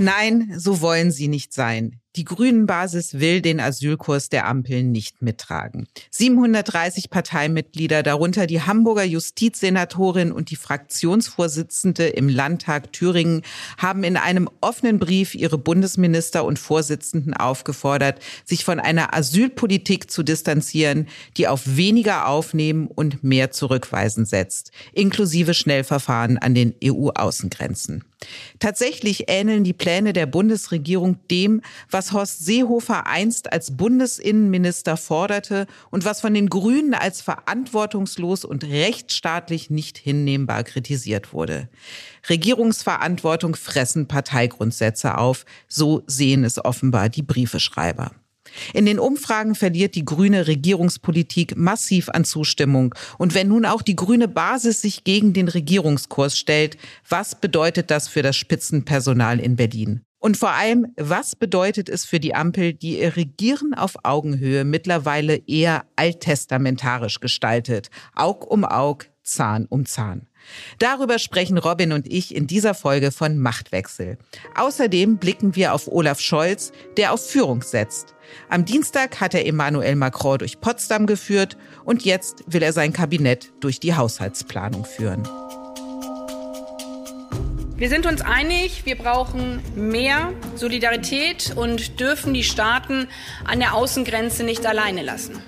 Nein, so wollen sie nicht sein. Die Grünen-Basis will den Asylkurs der Ampel nicht mittragen. 730 Parteimitglieder, darunter die Hamburger Justizsenatorin und die Fraktionsvorsitzende im Landtag Thüringen, haben in einem offenen Brief ihre Bundesminister und Vorsitzenden aufgefordert, sich von einer Asylpolitik zu distanzieren, die auf weniger Aufnehmen und mehr Zurückweisen setzt, inklusive Schnellverfahren an den EU-Außengrenzen. Tatsächlich ähneln die Pläne der Bundesregierung dem, was Horst Seehofer einst als Bundesinnenminister forderte und was von den Grünen als verantwortungslos und rechtsstaatlich nicht hinnehmbar kritisiert wurde. Regierungsverantwortung fressen Parteigrundsätze auf, so sehen es offenbar die Briefeschreiber. In den Umfragen verliert die grüne Regierungspolitik massiv an Zustimmung. Und wenn nun auch die grüne Basis sich gegen den Regierungskurs stellt, was bedeutet das für das Spitzenpersonal in Berlin? Und vor allem, was bedeutet es für die Ampel, die ihr Regieren auf Augenhöhe mittlerweile eher alttestamentarisch gestaltet? Aug um Aug, Zahn um Zahn. Darüber sprechen Robin und ich in dieser Folge von Machtwechsel. Außerdem blicken wir auf Olaf Scholz, der auf Führung setzt. Am Dienstag hat er Emmanuel Macron durch Potsdam geführt und jetzt will er sein Kabinett durch die Haushaltsplanung führen. Wir sind uns einig, wir brauchen mehr Solidarität und dürfen die Staaten an der Außengrenze nicht alleine lassen.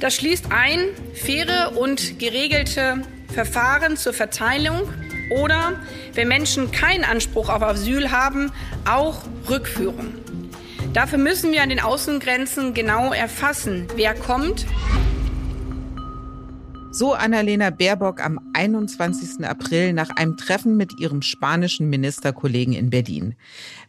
Das schließt ein faire und geregelte Verfahren zur Verteilung oder, wenn Menschen keinen Anspruch auf Asyl haben, auch Rückführung. Dafür müssen wir an den Außengrenzen genau erfassen, wer kommt. So Annalena Baerbock am 21. April nach einem Treffen mit ihrem spanischen Ministerkollegen in Berlin.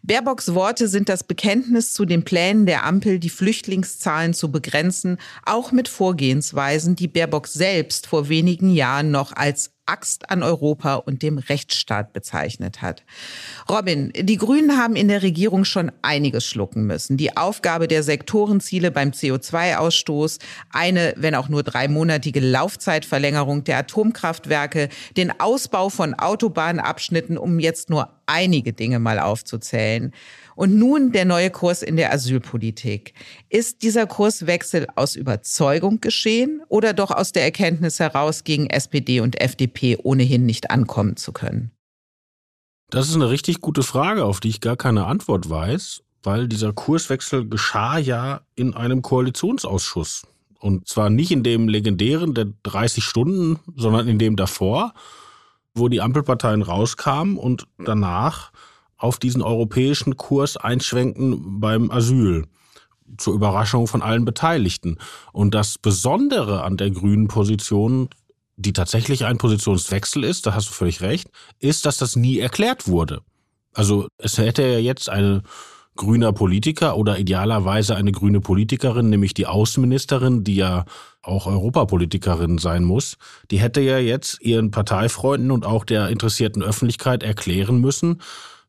Baerbocks Worte sind das Bekenntnis zu den Plänen der Ampel, die Flüchtlingszahlen zu begrenzen, auch mit Vorgehensweisen, die Baerbock selbst vor wenigen Jahren noch als Axt an Europa und dem Rechtsstaat bezeichnet hat. Robin, die Grünen haben in der Regierung schon einiges schlucken müssen. Die Aufgabe der Sektorenziele beim CO2-Ausstoß, eine, wenn auch nur dreimonatige Laufzeitverlängerung der Atomkraftwerke, den Ausbau von Autobahnabschnitten, um jetzt nur einige Dinge mal aufzuzählen. Und nun der neue Kurs in der Asylpolitik. Ist dieser Kurswechsel aus Überzeugung geschehen oder doch aus der Erkenntnis heraus, gegen SPD und FDP ohnehin nicht ankommen zu können? Das ist eine richtig gute Frage, auf die ich gar keine Antwort weiß, weil dieser Kurswechsel geschah ja in einem Koalitionsausschuss. Und zwar nicht in dem legendären der 30 Stunden, sondern in dem davor, wo die Ampelparteien rauskamen und danach auf diesen europäischen Kurs einschwenken beim Asyl. Zur Überraschung von allen Beteiligten. Und das Besondere an der grünen Position, die tatsächlich ein Positionswechsel ist, da hast du völlig recht, ist, dass das nie erklärt wurde. Also es hätte ja jetzt eine grüner Politiker oder idealerweise eine grüne Politikerin, nämlich die Außenministerin, die ja auch Europapolitikerin sein muss, die hätte ja jetzt ihren Parteifreunden und auch der interessierten Öffentlichkeit erklären müssen,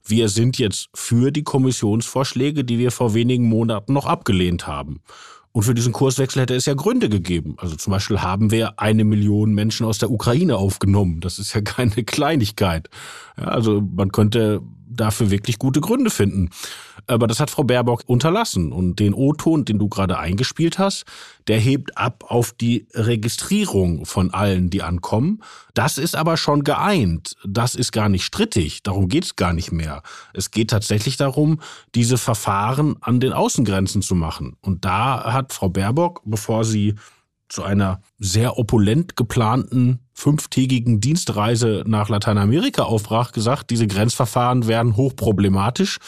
wir sind jetzt für die Kommissionsvorschläge, die wir vor wenigen Monaten noch abgelehnt haben. Und für diesen Kurswechsel hätte es ja Gründe gegeben. Also zum Beispiel haben wir eine Million Menschen aus der Ukraine aufgenommen. Das ist ja keine Kleinigkeit. Ja, also man könnte dafür wirklich gute Gründe finden. Aber das hat Frau Baerbock unterlassen. Und den O-Ton, den du gerade eingespielt hast, der hebt ab auf die Registrierung von allen, die ankommen. Das ist aber schon geeint. Das ist gar nicht strittig. Darum geht es gar nicht mehr. Es geht tatsächlich darum, diese Verfahren an den Außengrenzen zu machen. Und da hat Frau Baerbock, bevor sie zu einer sehr opulent geplanten fünftägigen Dienstreise nach Lateinamerika aufbrach, gesagt, diese Grenzverfahren wären hochproblematisch.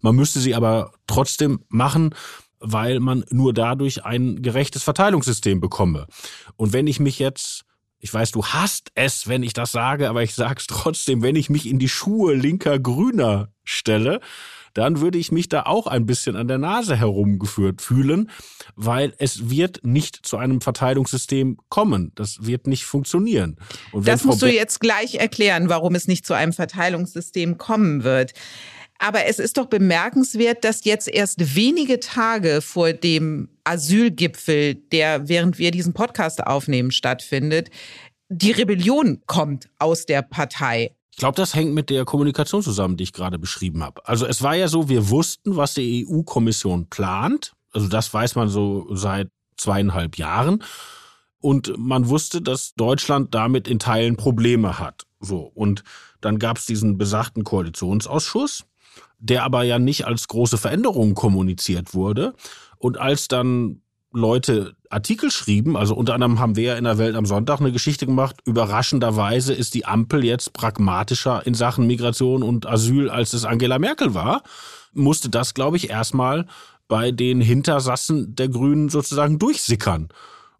Man müsste sie aber trotzdem machen, weil man nur dadurch ein gerechtes Verteilungssystem bekomme. Und wenn ich mich jetzt ich weiß, du hast es, wenn ich das sage, aber ich sag's trotzdem, wenn ich mich in die Schuhe linker Grüner stelle, dann würde ich mich da auch ein bisschen an der Nase herumgeführt fühlen, weil es wird nicht zu einem Verteilungssystem kommen. Das wird nicht funktionieren. das musst Frau du jetzt gleich erklären, warum es nicht zu einem Verteilungssystem kommen wird. Aber es ist doch bemerkenswert, dass jetzt erst wenige Tage vor dem Asylgipfel, der während wir diesen Podcast aufnehmen stattfindet, die Rebellion kommt aus der Partei. Ich glaube, das hängt mit der Kommunikation zusammen, die ich gerade beschrieben habe. Also es war ja so, wir wussten, was die EU-Kommission plant. Also das weiß man so seit zweieinhalb Jahren. Und man wusste, dass Deutschland damit in Teilen Probleme hat. So. Und dann gab es diesen besagten Koalitionsausschuss der aber ja nicht als große Veränderung kommuniziert wurde. Und als dann Leute Artikel schrieben, also unter anderem haben wir ja in der Welt am Sonntag eine Geschichte gemacht, überraschenderweise ist die Ampel jetzt pragmatischer in Sachen Migration und Asyl, als es Angela Merkel war, musste das, glaube ich, erstmal bei den Hintersassen der Grünen sozusagen durchsickern.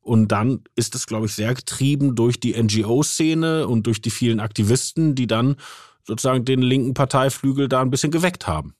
Und dann ist es, glaube ich, sehr getrieben durch die NGO-Szene und durch die vielen Aktivisten, die dann sozusagen den linken Parteiflügel da ein bisschen geweckt haben.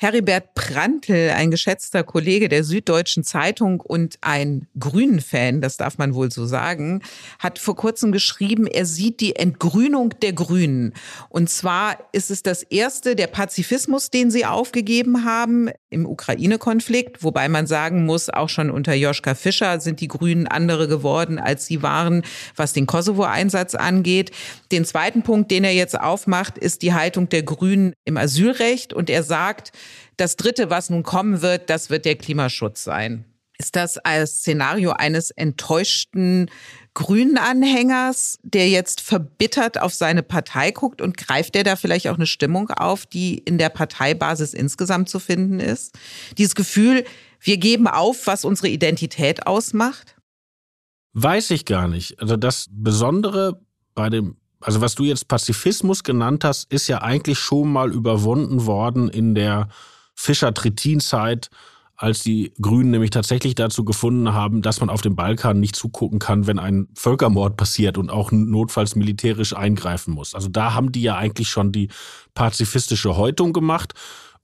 Heribert Prantl, ein geschätzter Kollege der Süddeutschen Zeitung und ein Grünen-Fan, das darf man wohl so sagen, hat vor kurzem geschrieben, er sieht die Entgrünung der Grünen. Und zwar ist es das erste, der Pazifismus, den sie aufgegeben haben im Ukraine-Konflikt, wobei man sagen muss, auch schon unter Joschka Fischer sind die Grünen andere geworden, als sie waren, was den Kosovo-Einsatz angeht. Den zweiten Punkt, den er jetzt aufmacht, ist die Haltung der Grünen im Asylrecht. Und er sagt, das Dritte, was nun kommen wird, das wird der Klimaschutz sein. Ist das als Szenario eines enttäuschten grünen Anhängers, der jetzt verbittert auf seine Partei guckt und greift der da vielleicht auch eine Stimmung auf, die in der Parteibasis insgesamt zu finden ist? Dieses Gefühl, wir geben auf, was unsere Identität ausmacht? Weiß ich gar nicht. Also das Besondere bei dem also was du jetzt Pazifismus genannt hast, ist ja eigentlich schon mal überwunden worden in der Fischer-Trittin-Zeit, als die Grünen nämlich tatsächlich dazu gefunden haben, dass man auf dem Balkan nicht zugucken kann, wenn ein Völkermord passiert und auch notfalls militärisch eingreifen muss. Also da haben die ja eigentlich schon die pazifistische Häutung gemacht.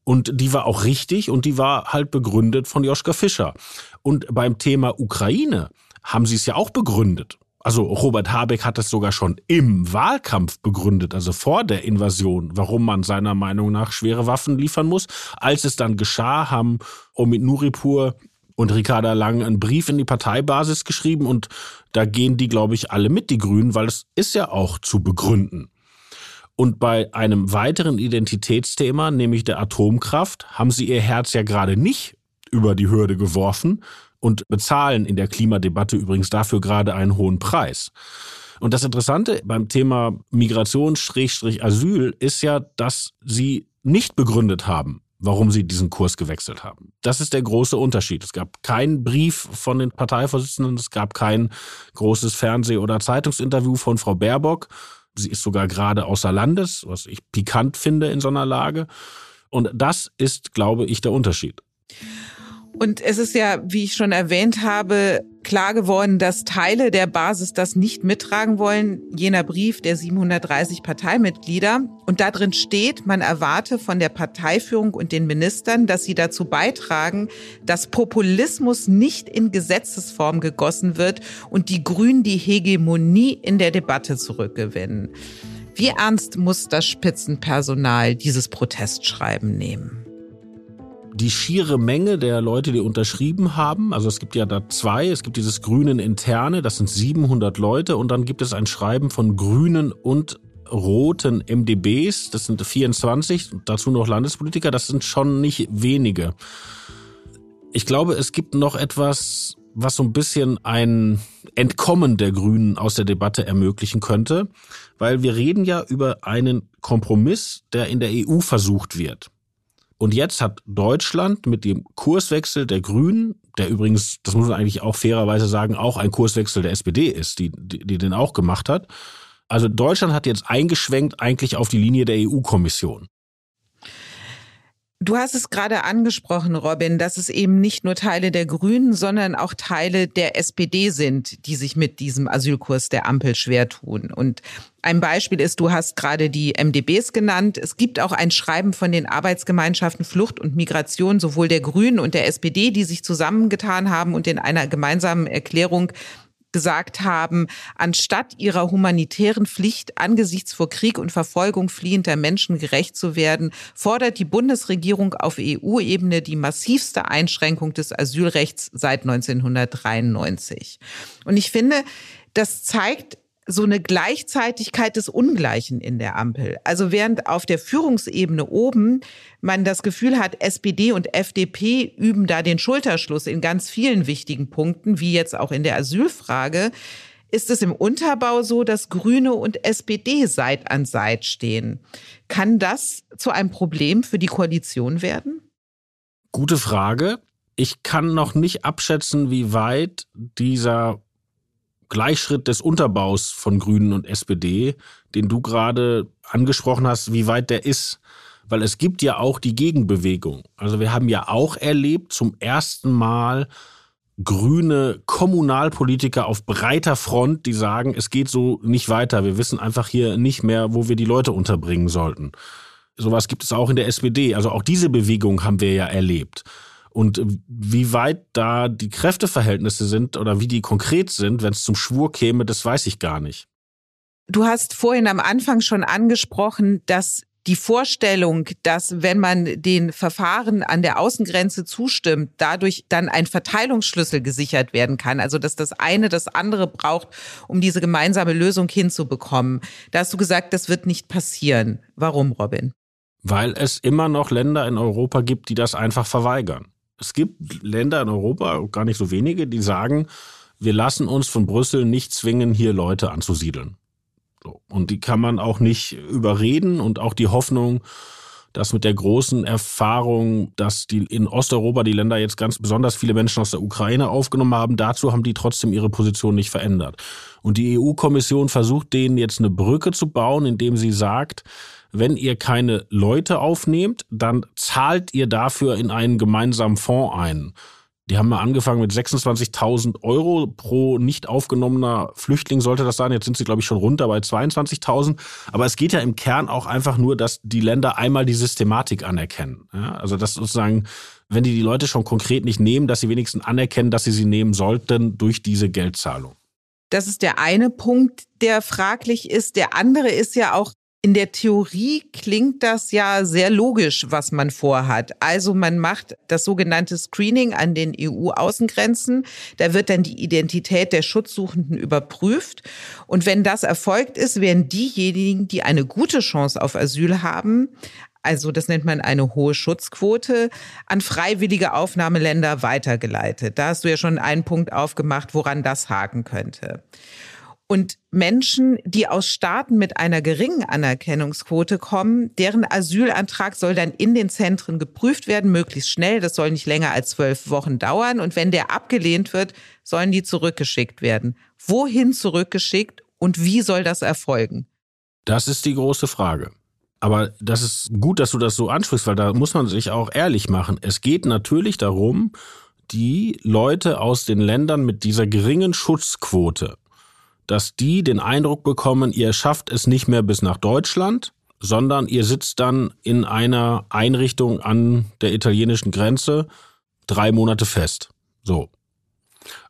Und die war auch richtig und die war halt begründet von Joschka Fischer. Und beim Thema Ukraine haben sie es ja auch begründet. Also Robert Habeck hat es sogar schon im Wahlkampf begründet, also vor der Invasion, warum man seiner Meinung nach schwere Waffen liefern muss. Als es dann geschah, haben Omid Nuripur und Ricarda Lang einen Brief in die Parteibasis geschrieben und da gehen die, glaube ich, alle mit, die Grünen, weil es ist ja auch zu begründen. Und bei einem weiteren Identitätsthema, nämlich der Atomkraft, haben sie ihr Herz ja gerade nicht über die Hürde geworfen, und bezahlen in der Klimadebatte übrigens dafür gerade einen hohen Preis. Und das Interessante beim Thema Migration-Asyl ist ja, dass sie nicht begründet haben, warum sie diesen Kurs gewechselt haben. Das ist der große Unterschied. Es gab keinen Brief von den Parteivorsitzenden, es gab kein großes Fernseh- oder Zeitungsinterview von Frau Baerbock. Sie ist sogar gerade außer Landes, was ich pikant finde in so einer Lage. Und das ist, glaube ich, der Unterschied. Und es ist ja, wie ich schon erwähnt habe, klar geworden, dass Teile der Basis das nicht mittragen wollen. Jener Brief der 730 Parteimitglieder. Und da drin steht, man erwarte von der Parteiführung und den Ministern, dass sie dazu beitragen, dass Populismus nicht in Gesetzesform gegossen wird und die Grünen die Hegemonie in der Debatte zurückgewinnen. Wie ernst muss das Spitzenpersonal dieses Protestschreiben nehmen? Die schiere Menge der Leute, die unterschrieben haben, also es gibt ja da zwei, es gibt dieses Grünen Interne, das sind 700 Leute. Und dann gibt es ein Schreiben von Grünen und roten MDBs, das sind 24, dazu noch Landespolitiker, das sind schon nicht wenige. Ich glaube, es gibt noch etwas, was so ein bisschen ein Entkommen der Grünen aus der Debatte ermöglichen könnte, weil wir reden ja über einen Kompromiss, der in der EU versucht wird. Und jetzt hat Deutschland mit dem Kurswechsel der Grünen, der übrigens, das muss man eigentlich auch fairerweise sagen, auch ein Kurswechsel der SPD ist, die, die, die den auch gemacht hat. Also Deutschland hat jetzt eingeschwenkt eigentlich auf die Linie der EU-Kommission. Du hast es gerade angesprochen, Robin, dass es eben nicht nur Teile der Grünen, sondern auch Teile der SPD sind, die sich mit diesem Asylkurs der Ampel schwer tun. Und ein Beispiel ist, du hast gerade die MDBs genannt. Es gibt auch ein Schreiben von den Arbeitsgemeinschaften Flucht und Migration, sowohl der Grünen und der SPD, die sich zusammengetan haben und in einer gemeinsamen Erklärung gesagt haben, anstatt ihrer humanitären Pflicht angesichts vor Krieg und Verfolgung fliehender Menschen gerecht zu werden, fordert die Bundesregierung auf EU-Ebene die massivste Einschränkung des Asylrechts seit 1993. Und ich finde, das zeigt so eine Gleichzeitigkeit des Ungleichen in der Ampel. Also während auf der Führungsebene oben man das Gefühl hat, SPD und FDP üben da den Schulterschluss in ganz vielen wichtigen Punkten, wie jetzt auch in der Asylfrage, ist es im Unterbau so, dass Grüne und SPD Seit an Seit stehen. Kann das zu einem Problem für die Koalition werden? Gute Frage. Ich kann noch nicht abschätzen, wie weit dieser Gleichschritt des Unterbaus von Grünen und SPD, den du gerade angesprochen hast, wie weit der ist. Weil es gibt ja auch die Gegenbewegung. Also wir haben ja auch erlebt zum ersten Mal grüne Kommunalpolitiker auf breiter Front, die sagen, es geht so nicht weiter. Wir wissen einfach hier nicht mehr, wo wir die Leute unterbringen sollten. Sowas gibt es auch in der SPD. Also auch diese Bewegung haben wir ja erlebt. Und wie weit da die Kräfteverhältnisse sind oder wie die konkret sind, wenn es zum Schwur käme, das weiß ich gar nicht. Du hast vorhin am Anfang schon angesprochen, dass die Vorstellung, dass wenn man den Verfahren an der Außengrenze zustimmt, dadurch dann ein Verteilungsschlüssel gesichert werden kann. Also dass das eine das andere braucht, um diese gemeinsame Lösung hinzubekommen. Da hast du gesagt, das wird nicht passieren. Warum, Robin? Weil es immer noch Länder in Europa gibt, die das einfach verweigern. Es gibt Länder in Europa, gar nicht so wenige, die sagen, wir lassen uns von Brüssel nicht zwingen, hier Leute anzusiedeln. So. Und die kann man auch nicht überreden und auch die Hoffnung, dass mit der großen Erfahrung, dass die in Osteuropa die Länder jetzt ganz besonders viele Menschen aus der Ukraine aufgenommen haben, dazu haben die trotzdem ihre Position nicht verändert. Und die EU-Kommission versucht denen jetzt eine Brücke zu bauen, indem sie sagt, wenn ihr keine Leute aufnehmt, dann zahlt ihr dafür in einen gemeinsamen Fonds ein. Die haben mal angefangen mit 26.000 Euro pro nicht aufgenommener Flüchtling sollte das sein. Jetzt sind sie, glaube ich, schon runter bei 22.000. Aber es geht ja im Kern auch einfach nur, dass die Länder einmal die Systematik anerkennen. Ja, also dass sozusagen, wenn die die Leute schon konkret nicht nehmen, dass sie wenigstens anerkennen, dass sie sie nehmen sollten durch diese Geldzahlung. Das ist der eine Punkt, der fraglich ist. Der andere ist ja auch, in der Theorie klingt das ja sehr logisch, was man vorhat. Also man macht das sogenannte Screening an den EU-Außengrenzen. Da wird dann die Identität der Schutzsuchenden überprüft. Und wenn das erfolgt ist, werden diejenigen, die eine gute Chance auf Asyl haben, also das nennt man eine hohe Schutzquote, an freiwillige Aufnahmeländer weitergeleitet. Da hast du ja schon einen Punkt aufgemacht, woran das haken könnte. Und Menschen, die aus Staaten mit einer geringen Anerkennungsquote kommen, deren Asylantrag soll dann in den Zentren geprüft werden, möglichst schnell. Das soll nicht länger als zwölf Wochen dauern. Und wenn der abgelehnt wird, sollen die zurückgeschickt werden. Wohin zurückgeschickt und wie soll das erfolgen? Das ist die große Frage. Aber das ist gut, dass du das so ansprichst, weil da muss man sich auch ehrlich machen. Es geht natürlich darum, die Leute aus den Ländern mit dieser geringen Schutzquote dass die den Eindruck bekommen, ihr schafft es nicht mehr bis nach Deutschland, sondern ihr sitzt dann in einer Einrichtung an der italienischen Grenze drei Monate fest. So.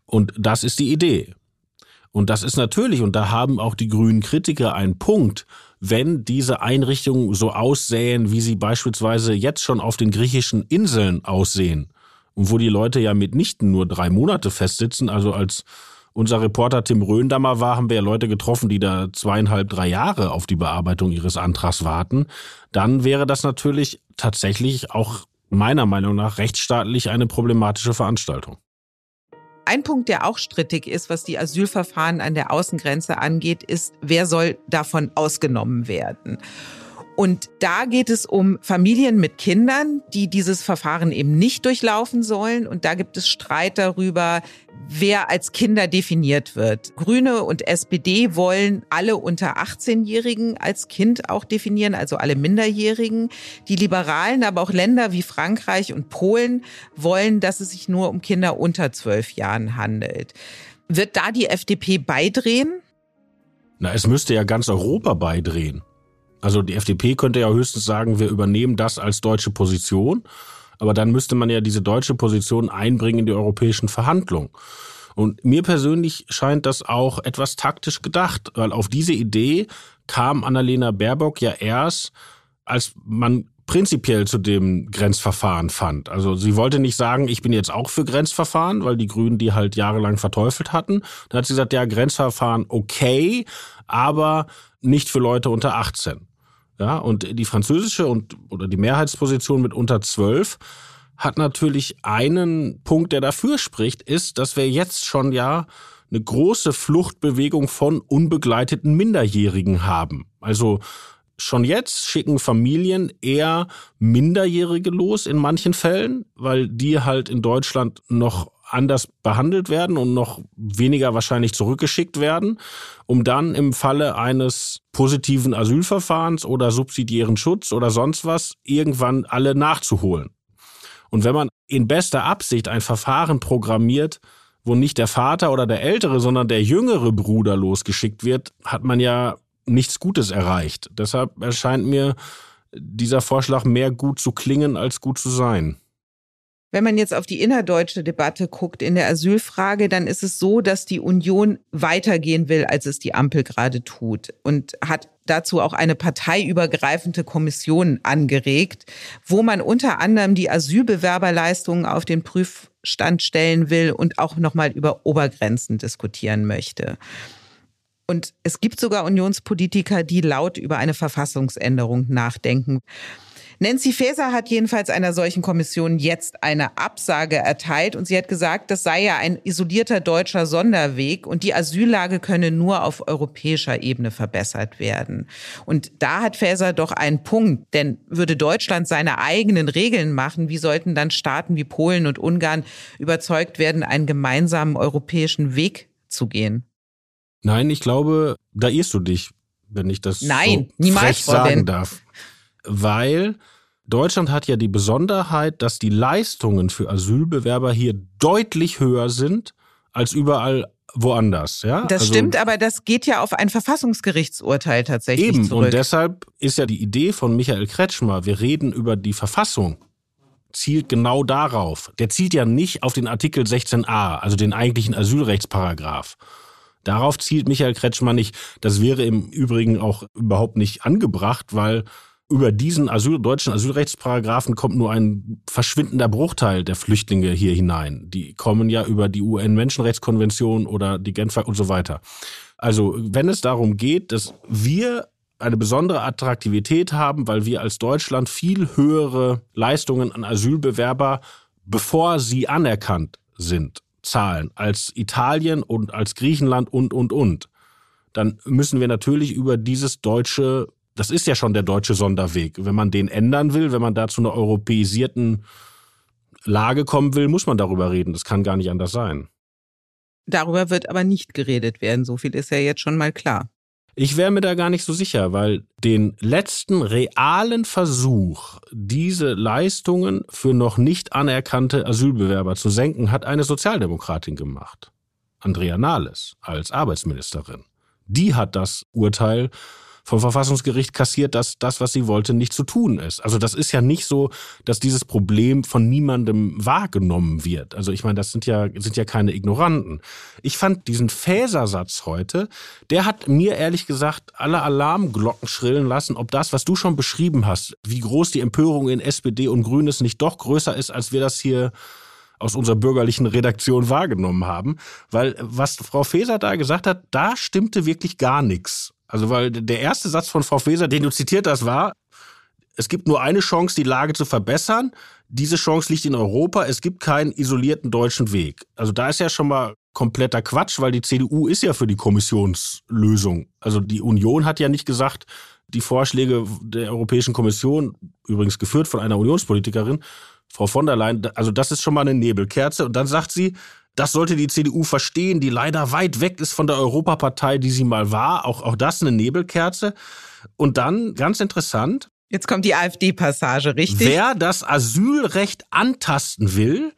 Und das ist die Idee. Und das ist natürlich, und da haben auch die grünen Kritiker einen Punkt, wenn diese Einrichtungen so aussähen, wie sie beispielsweise jetzt schon auf den griechischen Inseln aussehen, und wo die Leute ja mitnichten nur drei Monate festsitzen, also als unser Reporter Tim Röndammer war, haben wir ja Leute getroffen, die da zweieinhalb, drei Jahre auf die Bearbeitung ihres Antrags warten, dann wäre das natürlich tatsächlich auch meiner Meinung nach rechtsstaatlich eine problematische Veranstaltung. Ein Punkt, der auch strittig ist, was die Asylverfahren an der Außengrenze angeht, ist, wer soll davon ausgenommen werden? Und da geht es um Familien mit Kindern, die dieses Verfahren eben nicht durchlaufen sollen. Und da gibt es Streit darüber, wer als Kinder definiert wird. Grüne und SPD wollen alle unter 18-Jährigen als Kind auch definieren, also alle Minderjährigen. Die Liberalen, aber auch Länder wie Frankreich und Polen wollen, dass es sich nur um Kinder unter zwölf Jahren handelt. Wird da die FDP beidrehen? Na, es müsste ja ganz Europa beidrehen. Also die FDP könnte ja höchstens sagen, wir übernehmen das als deutsche Position. Aber dann müsste man ja diese deutsche Position einbringen in die europäischen Verhandlungen. Und mir persönlich scheint das auch etwas taktisch gedacht, weil auf diese Idee kam Annalena Baerbock ja erst, als man prinzipiell zu dem Grenzverfahren fand. Also sie wollte nicht sagen, ich bin jetzt auch für Grenzverfahren, weil die Grünen die halt jahrelang verteufelt hatten. Da hat sie gesagt, ja, Grenzverfahren okay, aber nicht für Leute unter 18. Ja, und die französische und oder die Mehrheitsposition mit unter zwölf hat natürlich einen Punkt, der dafür spricht, ist, dass wir jetzt schon ja eine große Fluchtbewegung von unbegleiteten Minderjährigen haben. Also schon jetzt schicken Familien eher Minderjährige los in manchen Fällen, weil die halt in Deutschland noch anders behandelt werden und noch weniger wahrscheinlich zurückgeschickt werden, um dann im Falle eines positiven Asylverfahrens oder subsidiären Schutz oder sonst was irgendwann alle nachzuholen. Und wenn man in bester Absicht ein Verfahren programmiert, wo nicht der Vater oder der ältere, sondern der jüngere Bruder losgeschickt wird, hat man ja nichts Gutes erreicht. Deshalb erscheint mir dieser Vorschlag mehr gut zu klingen als gut zu sein. Wenn man jetzt auf die innerdeutsche Debatte guckt in der Asylfrage, dann ist es so, dass die Union weitergehen will, als es die Ampel gerade tut und hat dazu auch eine parteiübergreifende Kommission angeregt, wo man unter anderem die Asylbewerberleistungen auf den Prüfstand stellen will und auch nochmal über Obergrenzen diskutieren möchte. Und es gibt sogar Unionspolitiker, die laut über eine Verfassungsänderung nachdenken. Nancy Faeser hat jedenfalls einer solchen Kommission jetzt eine Absage erteilt und sie hat gesagt, das sei ja ein isolierter deutscher Sonderweg und die Asyllage könne nur auf europäischer Ebene verbessert werden. Und da hat Faeser doch einen Punkt, denn würde Deutschland seine eigenen Regeln machen, wie sollten dann Staaten wie Polen und Ungarn überzeugt werden, einen gemeinsamen europäischen Weg zu gehen? Nein, ich glaube, da irrst du dich, wenn ich das Nein, so niemals, frech sagen darf weil Deutschland hat ja die Besonderheit, dass die Leistungen für Asylbewerber hier deutlich höher sind als überall woanders. Ja? Das also, stimmt, aber das geht ja auf ein Verfassungsgerichtsurteil tatsächlich eben, zurück. Und deshalb ist ja die Idee von Michael Kretschmer, wir reden über die Verfassung, zielt genau darauf. Der zielt ja nicht auf den Artikel 16a, also den eigentlichen Asylrechtsparagraph. Darauf zielt Michael Kretschmer nicht. Das wäre im Übrigen auch überhaupt nicht angebracht, weil über diesen Asyl, deutschen Asylrechtsparagraphen kommt nur ein verschwindender Bruchteil der Flüchtlinge hier hinein. Die kommen ja über die UN-Menschenrechtskonvention oder die Genfer und so weiter. Also wenn es darum geht, dass wir eine besondere Attraktivität haben, weil wir als Deutschland viel höhere Leistungen an Asylbewerber, bevor sie anerkannt sind, zahlen als Italien und als Griechenland und, und, und, dann müssen wir natürlich über dieses deutsche das ist ja schon der deutsche Sonderweg. Wenn man den ändern will, wenn man da zu einer europäisierten Lage kommen will, muss man darüber reden. Das kann gar nicht anders sein. Darüber wird aber nicht geredet werden. So viel ist ja jetzt schon mal klar. Ich wäre mir da gar nicht so sicher, weil den letzten realen Versuch, diese Leistungen für noch nicht anerkannte Asylbewerber zu senken, hat eine Sozialdemokratin gemacht. Andrea Nahles als Arbeitsministerin. Die hat das Urteil vom Verfassungsgericht kassiert, dass das, was sie wollte, nicht zu tun ist. Also das ist ja nicht so, dass dieses Problem von niemandem wahrgenommen wird. Also ich meine, das sind ja, sind ja keine Ignoranten. Ich fand diesen Fäsersatz heute, der hat mir ehrlich gesagt alle Alarmglocken schrillen lassen, ob das, was du schon beschrieben hast, wie groß die Empörung in SPD und Grünes nicht doch größer ist, als wir das hier aus unserer bürgerlichen Redaktion wahrgenommen haben. Weil was Frau Feser da gesagt hat, da stimmte wirklich gar nichts. Also, weil der erste Satz von Frau Feser, den du zitiert hast, war, es gibt nur eine Chance, die Lage zu verbessern. Diese Chance liegt in Europa. Es gibt keinen isolierten deutschen Weg. Also da ist ja schon mal kompletter Quatsch, weil die CDU ist ja für die Kommissionslösung. Also die Union hat ja nicht gesagt, die Vorschläge der Europäischen Kommission, übrigens geführt von einer Unionspolitikerin, Frau von der Leyen, also das ist schon mal eine Nebelkerze. Und dann sagt sie, das sollte die CDU verstehen, die leider weit weg ist von der Europapartei, die sie mal war. Auch, auch das eine Nebelkerze. Und dann, ganz interessant. Jetzt kommt die AfD-Passage, richtig? Wer das Asylrecht antasten will,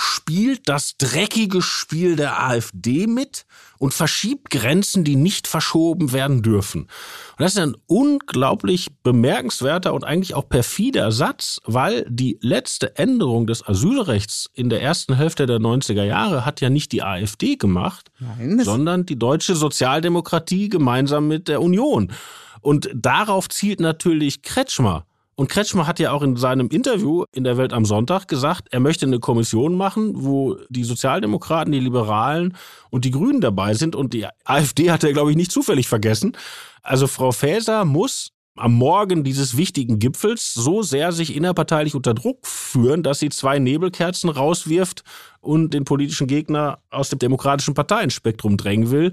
spielt das dreckige Spiel der AfD mit und verschiebt Grenzen, die nicht verschoben werden dürfen. Und das ist ein unglaublich bemerkenswerter und eigentlich auch perfider Satz, weil die letzte Änderung des Asylrechts in der ersten Hälfte der 90er Jahre hat ja nicht die AfD gemacht, Nein, sondern die deutsche Sozialdemokratie gemeinsam mit der Union. Und darauf zielt natürlich Kretschmer. Und Kretschmer hat ja auch in seinem Interview in der Welt am Sonntag gesagt, er möchte eine Kommission machen, wo die Sozialdemokraten, die Liberalen und die Grünen dabei sind. Und die AfD hat er, glaube ich, nicht zufällig vergessen. Also Frau Faeser muss am Morgen dieses wichtigen Gipfels so sehr sich innerparteilich unter Druck führen, dass sie zwei Nebelkerzen rauswirft und den politischen Gegner aus dem demokratischen Parteienspektrum drängen will.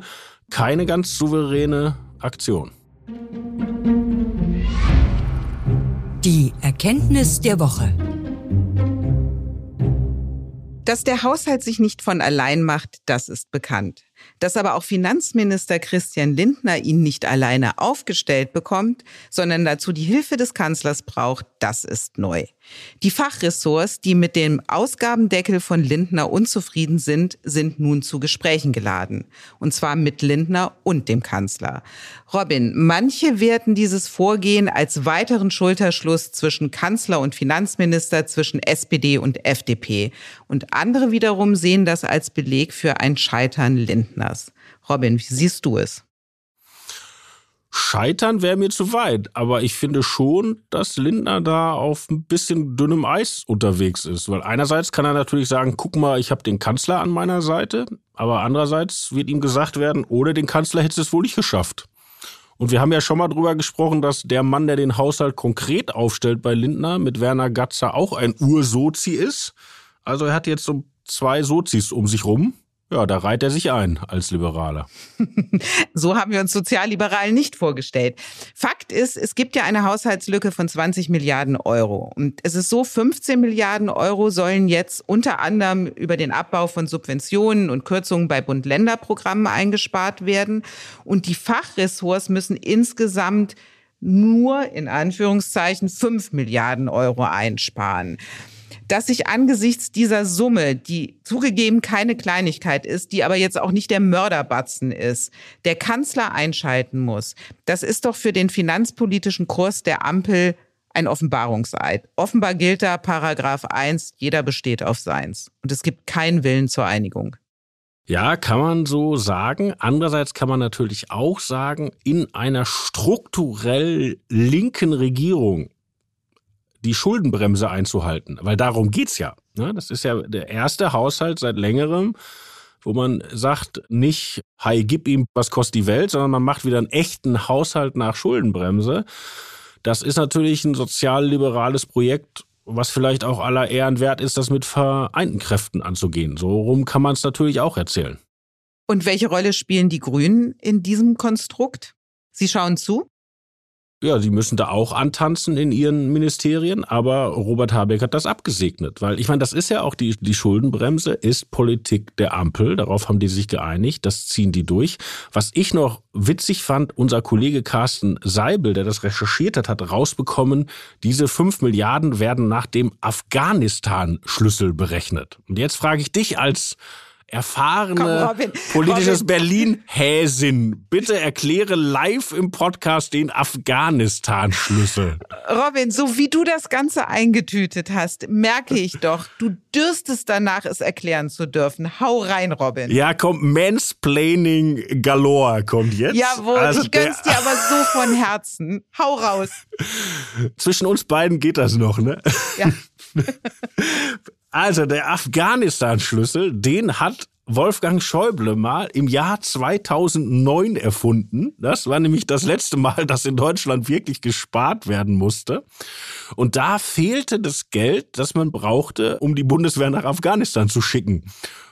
Keine ganz souveräne Aktion. Die Erkenntnis der Woche. Dass der Haushalt sich nicht von allein macht, das ist bekannt. Dass aber auch Finanzminister Christian Lindner ihn nicht alleine aufgestellt bekommt, sondern dazu die Hilfe des Kanzlers braucht, das ist neu. Die Fachressorts, die mit dem Ausgabendeckel von Lindner unzufrieden sind, sind nun zu Gesprächen geladen. Und zwar mit Lindner und dem Kanzler. Robin, manche werten dieses Vorgehen als weiteren Schulterschluss zwischen Kanzler und Finanzminister, zwischen SPD und FDP. Und andere wiederum sehen das als Beleg für ein Scheitern Lindners. Robin, wie siehst du es? Scheitern wäre mir zu weit, aber ich finde schon, dass Lindner da auf ein bisschen dünnem Eis unterwegs ist. Weil einerseits kann er natürlich sagen, guck mal, ich habe den Kanzler an meiner Seite, aber andererseits wird ihm gesagt werden, ohne den Kanzler hättest du es wohl nicht geschafft. Und wir haben ja schon mal drüber gesprochen, dass der Mann, der den Haushalt konkret aufstellt bei Lindner, mit Werner Gatzer auch ein Ursozi ist. Also er hat jetzt so zwei Sozis um sich rum. Ja, da reiht er sich ein als Liberaler. so haben wir uns Sozialliberalen nicht vorgestellt. Fakt ist, es gibt ja eine Haushaltslücke von 20 Milliarden Euro. Und es ist so, 15 Milliarden Euro sollen jetzt unter anderem über den Abbau von Subventionen und Kürzungen bei Bund-Länder-Programmen eingespart werden. Und die Fachressorts müssen insgesamt nur in Anführungszeichen 5 Milliarden Euro einsparen dass sich angesichts dieser Summe, die zugegeben keine Kleinigkeit ist, die aber jetzt auch nicht der Mörderbatzen ist, der Kanzler einschalten muss, das ist doch für den finanzpolitischen Kurs der Ampel ein Offenbarungseid. Offenbar gilt da Paragraph 1, jeder besteht auf seins. Und es gibt keinen Willen zur Einigung. Ja, kann man so sagen. Andererseits kann man natürlich auch sagen, in einer strukturell linken Regierung die Schuldenbremse einzuhalten. Weil darum geht's ja. Ne? Das ist ja der erste Haushalt seit längerem, wo man sagt, nicht, hi, gib ihm, was kostet die Welt, sondern man macht wieder einen echten Haushalt nach Schuldenbremse. Das ist natürlich ein sozial-liberales Projekt, was vielleicht auch aller Ehren wert ist, das mit vereinten Kräften anzugehen. So rum kann man es natürlich auch erzählen. Und welche Rolle spielen die Grünen in diesem Konstrukt? Sie schauen zu? Ja, sie müssen da auch antanzen in ihren Ministerien, aber Robert Habeck hat das abgesegnet, weil ich meine, das ist ja auch die, die Schuldenbremse, ist Politik der Ampel, darauf haben die sich geeinigt, das ziehen die durch. Was ich noch witzig fand, unser Kollege Carsten Seibel, der das recherchiert hat, hat rausbekommen, diese fünf Milliarden werden nach dem Afghanistan-Schlüssel berechnet. Und jetzt frage ich dich als erfahrene Komm, politisches. Berlin-Häsin. Bitte erkläre live im Podcast den Afghanistan-Schlüssel. Robin, so wie du das Ganze eingetütet hast, merke ich doch, du dürstest danach, es erklären zu dürfen. Hau rein, Robin. Ja, kommt Mansplaining galore kommt jetzt. Jawohl, also ich gönn's dir aber so von Herzen. Hau raus. Zwischen uns beiden geht das noch, ne? Ja. Also der Afghanistan-Schlüssel, den hat Wolfgang Schäuble mal im Jahr 2009 erfunden. Das war nämlich das letzte Mal, dass in Deutschland wirklich gespart werden musste. Und da fehlte das Geld, das man brauchte, um die Bundeswehr nach Afghanistan zu schicken.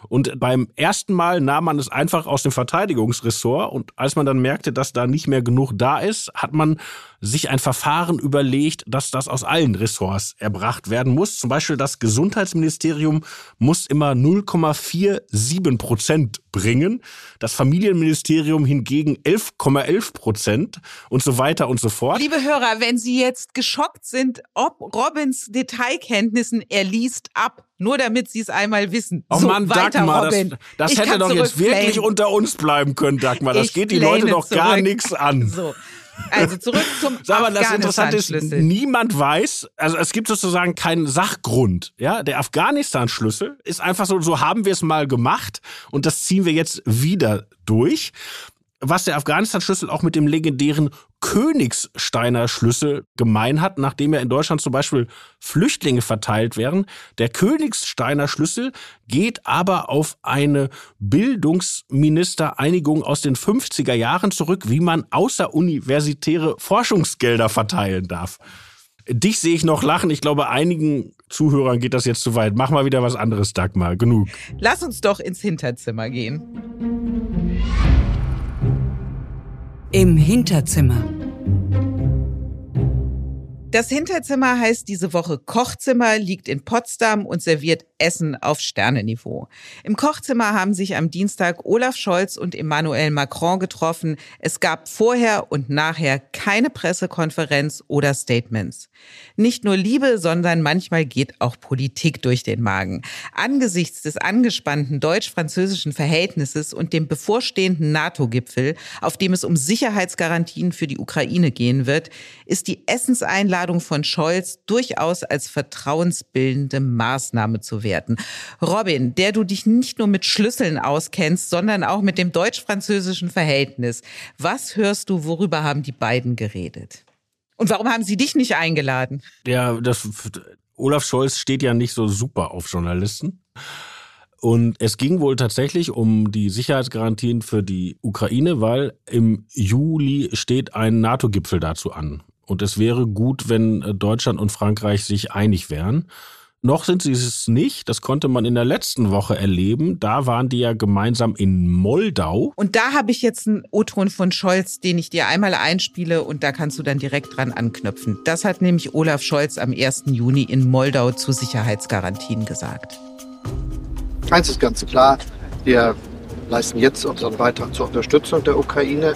Und beim ersten Mal nahm man es einfach aus dem Verteidigungsressort und als man dann merkte, dass da nicht mehr genug da ist, hat man sich ein Verfahren überlegt, dass das aus allen Ressorts erbracht werden muss. Zum Beispiel das Gesundheitsministerium muss immer 0,47 Prozent bringen, das Familienministerium hingegen 11,11 Prozent und so weiter und so fort. Liebe Hörer, wenn Sie jetzt geschockt sind, ob Robins Detailkenntnissen, er liest ab. Nur damit Sie es einmal wissen. Oh so, Mann, weiter, Dagmar, Robin. das, das hätte doch jetzt wirklich unter uns bleiben können, Dagmar. Das Ich geht die Leute doch gar zurück. nichts an. So. Also zurück zum Sag mal, das Interessante ist, niemand weiß, also es gibt sozusagen keinen Sachgrund. Ja, der Afghanistan-Schlüssel ist einfach so, so haben wir es mal gemacht und das ziehen wir jetzt wieder durch. Was der Afghanistan-Schlüssel auch mit dem legendären Königsteiner Schlüssel gemein hat, nachdem ja in Deutschland zum Beispiel Flüchtlinge verteilt werden. Der Königsteiner Schlüssel geht aber auf eine Bildungsministereinigung aus den 50er Jahren zurück, wie man außeruniversitäre Forschungsgelder verteilen darf. Dich sehe ich noch lachen. Ich glaube, einigen Zuhörern geht das jetzt zu weit. Mach mal wieder was anderes, Dagmar. Genug. Lass uns doch ins Hinterzimmer gehen. Im Hinterzimmer. Das Hinterzimmer heißt diese Woche Kochzimmer, liegt in Potsdam und serviert Essen auf Sterneniveau. Im Kochzimmer haben sich am Dienstag Olaf Scholz und Emmanuel Macron getroffen. Es gab vorher und nachher keine Pressekonferenz oder Statements. Nicht nur Liebe, sondern manchmal geht auch Politik durch den Magen. Angesichts des angespannten deutsch-französischen Verhältnisses und dem bevorstehenden NATO-Gipfel, auf dem es um Sicherheitsgarantien für die Ukraine gehen wird, ist die Essenseinladung von Scholz durchaus als vertrauensbildende Maßnahme zu werten. Robin, der du dich nicht nur mit Schlüsseln auskennst, sondern auch mit dem deutsch-französischen Verhältnis. Was hörst du, worüber haben die beiden geredet? Und warum haben sie dich nicht eingeladen? Ja, das, Olaf Scholz steht ja nicht so super auf Journalisten. Und es ging wohl tatsächlich um die Sicherheitsgarantien für die Ukraine, weil im Juli steht ein NATO-Gipfel dazu an. Und es wäre gut, wenn äh, Deutschland und Frankreich sich einig wären. Noch sind sie es nicht. Das konnte man in der letzten Woche erleben. Da waren die ja gemeinsam in Moldau. Und da habe ich jetzt einen O-Ton von Scholz, den ich dir einmal einspiele und da kannst du dann direkt dran anknüpfen. Das hat nämlich Olaf Scholz am 1. Juni in Moldau zu Sicherheitsgarantien gesagt. Eins ist ganz klar, wir leisten jetzt unseren Beitrag zur Unterstützung der Ukraine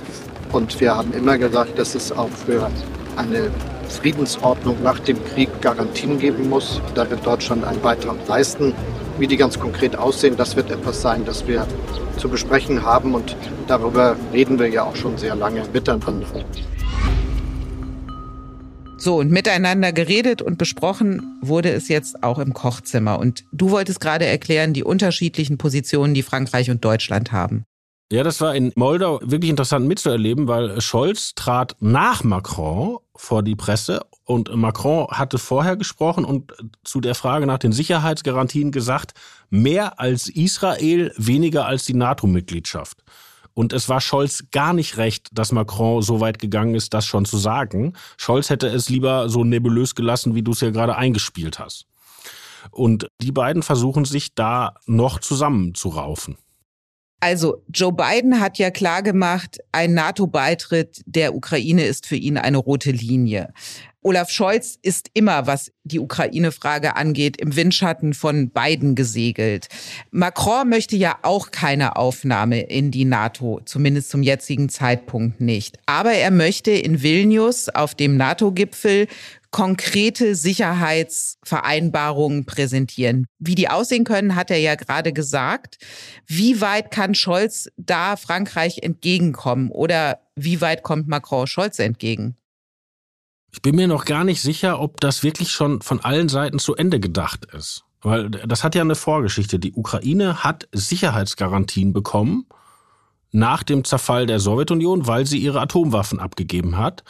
und wir haben immer gesagt, dass es auch für eine Friedensordnung nach dem Krieg Garantien geben muss. Da wird Deutschland einen Beitrag leisten. Wie die ganz konkret aussehen, das wird etwas sein, das wir zu besprechen haben und darüber reden wir ja auch schon sehr lange miteinander. So, und miteinander geredet und besprochen wurde es jetzt auch im Kochzimmer. Und du wolltest gerade erklären, die unterschiedlichen Positionen, die Frankreich und Deutschland haben. Ja, das war in Moldau wirklich interessant mitzuerleben, weil Scholz trat nach Macron vor die Presse und Macron hatte vorher gesprochen und zu der Frage nach den Sicherheitsgarantien gesagt, mehr als Israel, weniger als die NATO-Mitgliedschaft. Und es war Scholz gar nicht recht, dass Macron so weit gegangen ist, das schon zu sagen. Scholz hätte es lieber so nebulös gelassen, wie du es ja gerade eingespielt hast. Und die beiden versuchen sich da noch zusammenzuraufen. Also Joe Biden hat ja klargemacht, ein NATO-Beitritt der Ukraine ist für ihn eine rote Linie. Olaf Scholz ist immer, was die Ukraine-Frage angeht, im Windschatten von Biden gesegelt. Macron möchte ja auch keine Aufnahme in die NATO, zumindest zum jetzigen Zeitpunkt nicht. Aber er möchte in Vilnius auf dem NATO-Gipfel konkrete Sicherheitsvereinbarungen präsentieren. Wie die aussehen können, hat er ja gerade gesagt. Wie weit kann Scholz da Frankreich entgegenkommen oder wie weit kommt Macron Scholz entgegen? Ich bin mir noch gar nicht sicher, ob das wirklich schon von allen Seiten zu Ende gedacht ist. Weil das hat ja eine Vorgeschichte. Die Ukraine hat Sicherheitsgarantien bekommen nach dem Zerfall der Sowjetunion, weil sie ihre Atomwaffen abgegeben hat.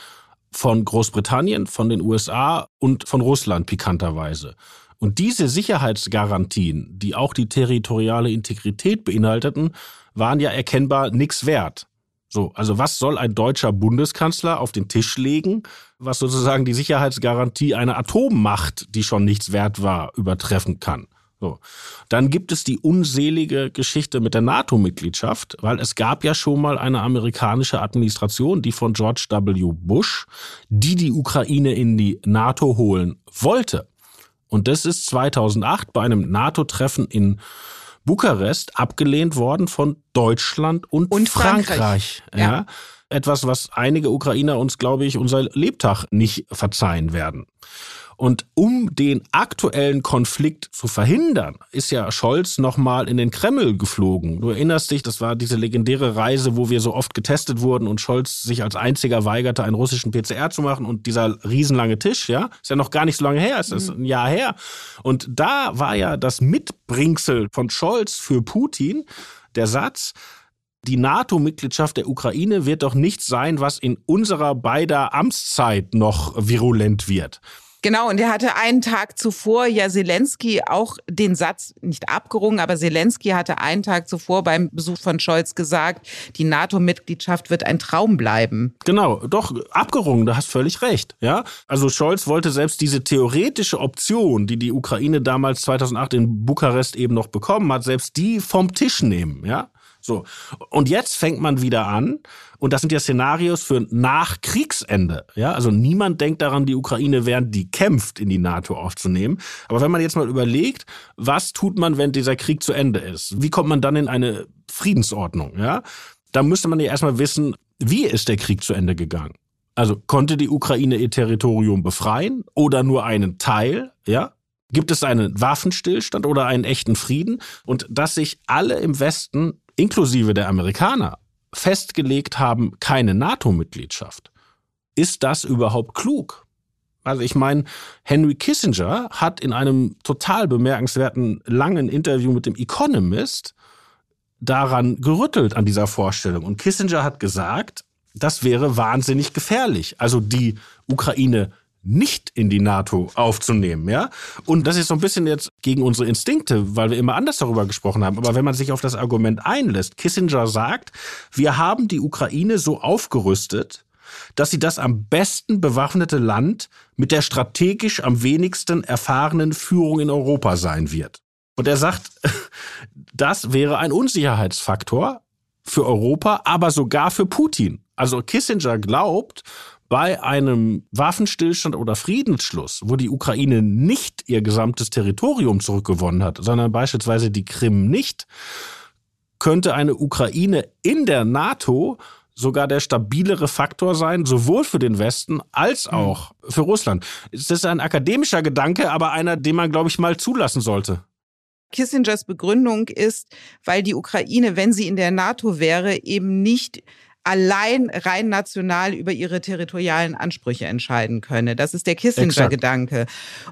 Von Großbritannien, von den USA und von Russland pikanterweise. Und diese Sicherheitsgarantien, die auch die territoriale Integrität beinhalteten, waren ja erkennbar nichts wert. So, also was soll ein deutscher Bundeskanzler auf den Tisch legen, was sozusagen die Sicherheitsgarantie einer Atommacht, die schon nichts wert war, übertreffen kann? So. Dann gibt es die unselige Geschichte mit der NATO-Mitgliedschaft, weil es gab ja schon mal eine amerikanische Administration, die von George W. Bush, die die Ukraine in die NATO holen wollte. Und das ist 2008 bei einem NATO-Treffen in Bukarest abgelehnt worden von Deutschland und, und Frankreich. Frankreich. Ja. ja. Etwas, was einige Ukrainer uns, glaube ich, unser Lebtag nicht verzeihen werden. Und um den aktuellen Konflikt zu verhindern, ist ja Scholz nochmal in den Kreml geflogen. Du erinnerst dich, das war diese legendäre Reise, wo wir so oft getestet wurden und Scholz sich als einziger weigerte, einen russischen PCR zu machen und dieser riesenlange Tisch, ja, ist ja noch gar nicht so lange her, ist das ein Jahr her. Und da war ja das Mitbringsel von Scholz für Putin der Satz, die NATO-Mitgliedschaft der Ukraine wird doch nichts sein, was in unserer beider Amtszeit noch virulent wird. Genau, und er hatte einen Tag zuvor ja Zelensky auch den Satz nicht abgerungen, aber Zelensky hatte einen Tag zuvor beim Besuch von Scholz gesagt, die NATO-Mitgliedschaft wird ein Traum bleiben. Genau, doch abgerungen, da hast völlig recht, ja? Also Scholz wollte selbst diese theoretische Option, die die Ukraine damals 2008 in Bukarest eben noch bekommen hat, selbst die vom Tisch nehmen, ja? So. Und jetzt fängt man wieder an. Und das sind ja Szenarios für nach Kriegsende. Ja, also niemand denkt daran, die Ukraine während die kämpft, in die NATO aufzunehmen. Aber wenn man jetzt mal überlegt, was tut man, wenn dieser Krieg zu Ende ist? Wie kommt man dann in eine Friedensordnung? Ja, da müsste man ja erstmal wissen, wie ist der Krieg zu Ende gegangen? Also konnte die Ukraine ihr Territorium befreien oder nur einen Teil? Ja, Gibt es einen Waffenstillstand oder einen echten Frieden? Und dass sich alle im Westen inklusive der Amerikaner, festgelegt haben, keine NATO-Mitgliedschaft. Ist das überhaupt klug? Also ich meine, Henry Kissinger hat in einem total bemerkenswerten langen Interview mit dem Economist daran gerüttelt an dieser Vorstellung. Und Kissinger hat gesagt, das wäre wahnsinnig gefährlich. Also die Ukraine nicht in die NATO aufzunehmen, ja? Und das ist so ein bisschen jetzt gegen unsere Instinkte, weil wir immer anders darüber gesprochen haben. Aber wenn man sich auf das Argument einlässt, Kissinger sagt, wir haben die Ukraine so aufgerüstet, dass sie das am besten bewaffnete Land mit der strategisch am wenigsten erfahrenen Führung in Europa sein wird. Und er sagt, das wäre ein Unsicherheitsfaktor für Europa, aber sogar für Putin. Also Kissinger glaubt, bei einem Waffenstillstand oder Friedensschluss, wo die Ukraine nicht ihr gesamtes Territorium zurückgewonnen hat, sondern beispielsweise die Krim nicht, könnte eine Ukraine in der NATO sogar der stabilere Faktor sein, sowohl für den Westen als hm. auch für Russland. Das ist ein akademischer Gedanke, aber einer, den man, glaube ich, mal zulassen sollte. Kissingers Begründung ist, weil die Ukraine, wenn sie in der NATO wäre, eben nicht allein rein national über ihre territorialen Ansprüche entscheiden könne. Das ist der Kissinger-Gedanke.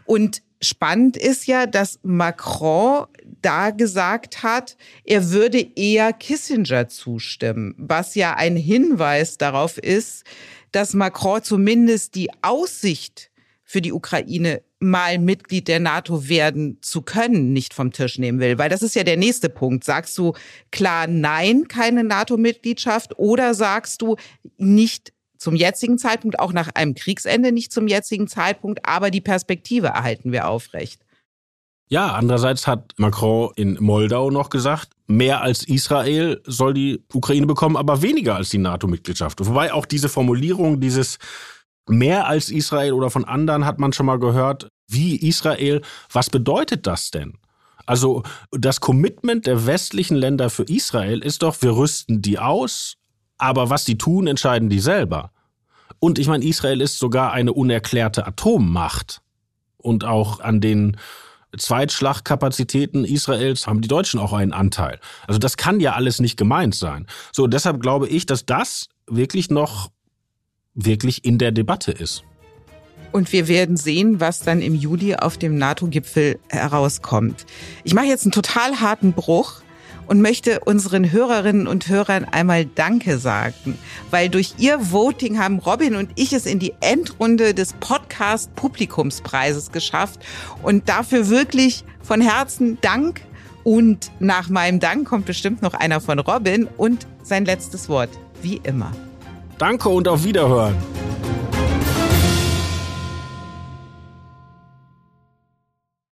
Und spannend ist ja, dass Macron da gesagt hat, er würde eher Kissinger zustimmen, was ja ein Hinweis darauf ist, dass Macron zumindest die Aussicht für die Ukraine mal Mitglied der NATO werden zu können, nicht vom Tisch nehmen will. Weil das ist ja der nächste Punkt. Sagst du klar nein, keine NATO-Mitgliedschaft oder sagst du nicht zum jetzigen Zeitpunkt, auch nach einem Kriegsende nicht zum jetzigen Zeitpunkt, aber die Perspektive erhalten wir aufrecht? Ja, andererseits hat Macron in Moldau noch gesagt, mehr als Israel soll die Ukraine bekommen, aber weniger als die NATO-Mitgliedschaft. Wobei auch diese Formulierung, dieses mehr als Israel oder von anderen hat man schon mal gehört, wie Israel. Was bedeutet das denn? Also das Commitment der westlichen Länder für Israel ist doch, wir rüsten die aus, aber was die tun, entscheiden die selber. Und ich meine, Israel ist sogar eine unerklärte Atommacht. Und auch an den Zweitschlagkapazitäten Israels haben die Deutschen auch einen Anteil. Also das kann ja alles nicht gemeint sein. So, deshalb glaube ich, dass das wirklich noch wirklich in der Debatte ist. Und wir werden sehen, was dann im Juli auf dem NATO-Gipfel herauskommt. Ich mache jetzt einen total harten Bruch und möchte unseren Hörerinnen und Hörern einmal Danke sagen, weil durch ihr Voting haben Robin und ich es in die Endrunde des Podcast Publikumspreises geschafft und dafür wirklich von Herzen Dank. Und nach meinem Dank kommt bestimmt noch einer von Robin und sein letztes Wort, wie immer. Danke und auf Wiederhören.